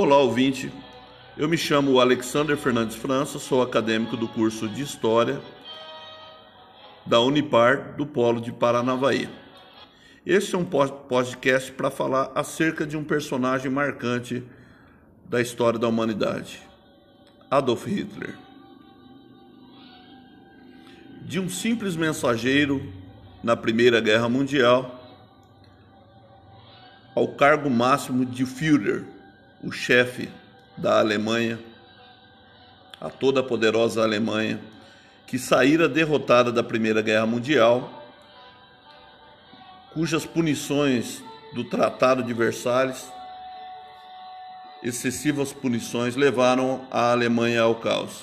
Olá, ouvinte. Eu me chamo Alexander Fernandes França, sou acadêmico do curso de História da Unipar do Polo de Paranavaí. Este é um podcast para falar acerca de um personagem marcante da história da humanidade, Adolf Hitler. De um simples mensageiro na Primeira Guerra Mundial ao cargo máximo de Führer, o chefe da Alemanha, a toda poderosa Alemanha, que saíra derrotada da Primeira Guerra Mundial, cujas punições do Tratado de Versalhes, excessivas punições, levaram a Alemanha ao caos.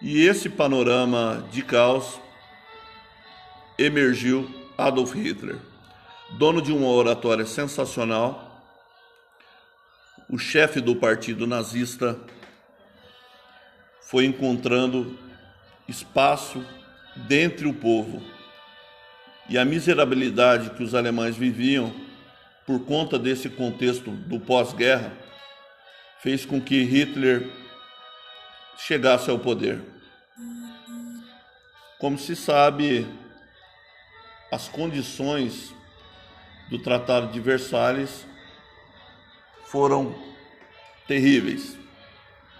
E esse panorama de caos emergiu Adolf Hitler dono de uma oratória sensacional, o chefe do partido nazista foi encontrando espaço dentre o povo. E a miserabilidade que os alemães viviam por conta desse contexto do pós-guerra fez com que Hitler chegasse ao poder. Como se sabe, as condições do Tratado de Versalhes foram terríveis.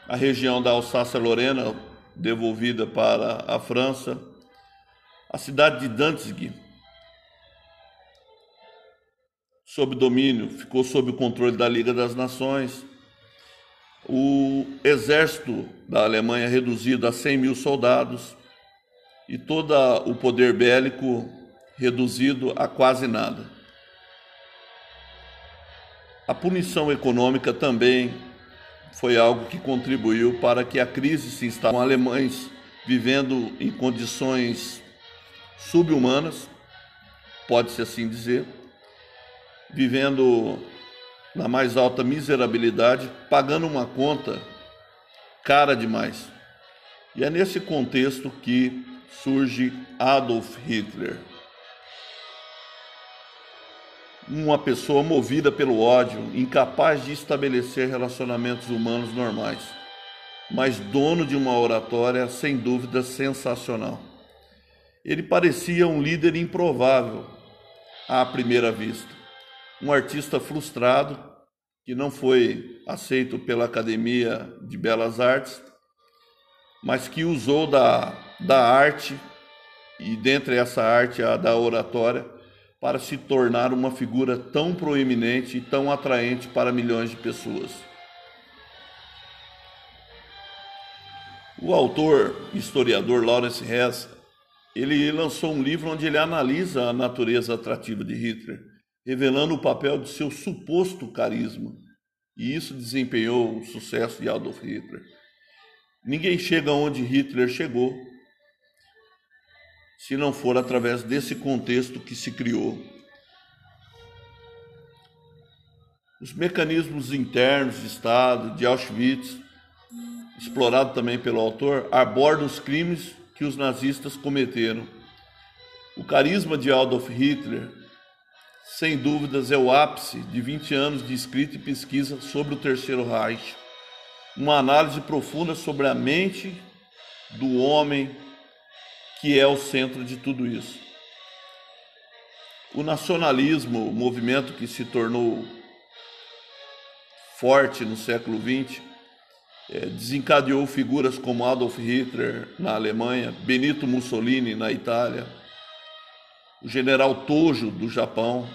A região da Alsácia-Lorena devolvida para a França, a cidade de Danzig sob domínio, ficou sob o controle da Liga das Nações. O exército da Alemanha reduzido a 100 mil soldados e todo o poder bélico reduzido a quase nada. A punição econômica também foi algo que contribuiu para que a crise se instale. Com alemães vivendo em condições subhumanas, pode-se assim dizer, vivendo na mais alta miserabilidade, pagando uma conta cara demais. E é nesse contexto que surge Adolf Hitler uma pessoa movida pelo ódio, incapaz de estabelecer relacionamentos humanos normais, mas dono de uma oratória sem dúvida sensacional. Ele parecia um líder improvável à primeira vista, um artista frustrado que não foi aceito pela Academia de Belas Artes, mas que usou da, da arte, e dentre essa arte a da oratória, para se tornar uma figura tão proeminente e tão atraente para milhões de pessoas. O autor, historiador Lawrence Hess, ele lançou um livro onde ele analisa a natureza atrativa de Hitler, revelando o papel de seu suposto carisma. E isso desempenhou o sucesso de Adolf Hitler. Ninguém chega onde Hitler chegou se não for através desse contexto que se criou. Os mecanismos internos de Estado, de Auschwitz, explorado também pelo autor, abordam os crimes que os nazistas cometeram. O carisma de Adolf Hitler, sem dúvidas, é o ápice de 20 anos de escrita e pesquisa sobre o Terceiro Reich. Uma análise profunda sobre a mente do homem que é o centro de tudo isso. O nacionalismo, o movimento que se tornou forte no século XX, é, desencadeou figuras como Adolf Hitler na Alemanha, Benito Mussolini na Itália, o general Tojo do Japão,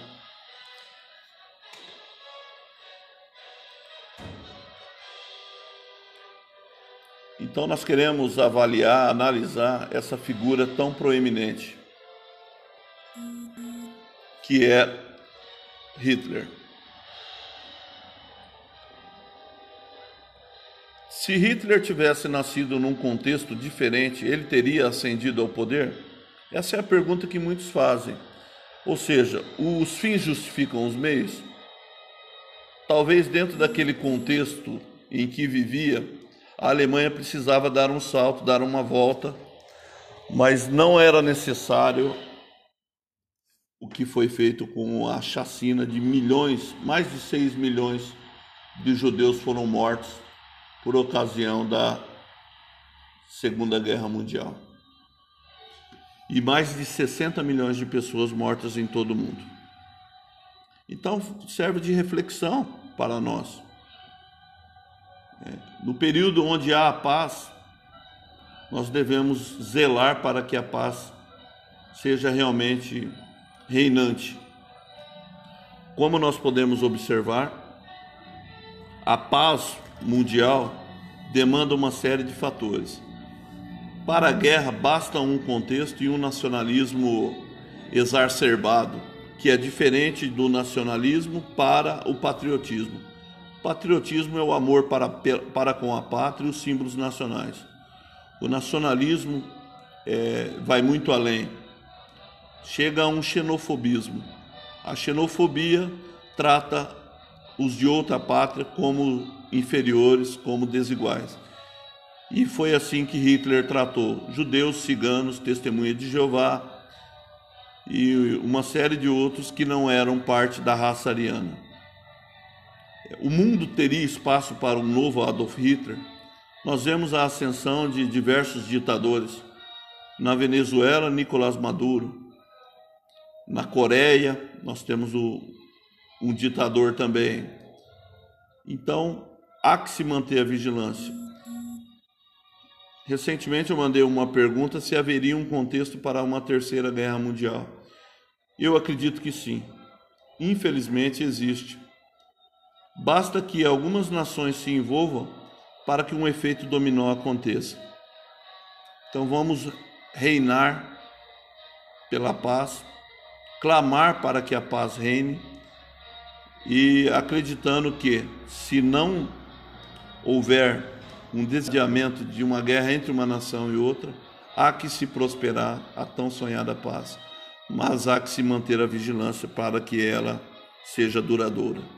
Então, nós queremos avaliar, analisar essa figura tão proeminente, que é Hitler. Se Hitler tivesse nascido num contexto diferente, ele teria ascendido ao poder? Essa é a pergunta que muitos fazem. Ou seja, os fins justificam os meios? Talvez dentro daquele contexto em que vivia, a Alemanha precisava dar um salto, dar uma volta, mas não era necessário o que foi feito com a chacina de milhões, mais de 6 milhões de judeus foram mortos por ocasião da Segunda Guerra Mundial. E mais de 60 milhões de pessoas mortas em todo o mundo. Então, serve de reflexão para nós. No período onde há a paz, nós devemos zelar para que a paz seja realmente reinante. Como nós podemos observar, a paz mundial demanda uma série de fatores. Para a guerra, basta um contexto e um nacionalismo exacerbado, que é diferente do nacionalismo para o patriotismo. Patriotismo é o amor para, para com a pátria e os símbolos nacionais. O nacionalismo é, vai muito além, chega a um xenofobismo. A xenofobia trata os de outra pátria como inferiores, como desiguais. E foi assim que Hitler tratou judeus, ciganos, testemunha de Jeová e uma série de outros que não eram parte da raça ariana. O mundo teria espaço para um novo Adolf Hitler? Nós vemos a ascensão de diversos ditadores. Na Venezuela, Nicolás Maduro. Na Coreia, nós temos o, um ditador também. Então, há que se manter a vigilância. Recentemente eu mandei uma pergunta se haveria um contexto para uma terceira guerra mundial. Eu acredito que sim. Infelizmente existe. Basta que algumas nações se envolvam para que um efeito dominó aconteça. Então vamos reinar pela paz, clamar para que a paz reine e acreditando que se não houver um desviamento de uma guerra entre uma nação e outra, há que se prosperar a tão sonhada paz, mas há que se manter a vigilância para que ela seja duradoura.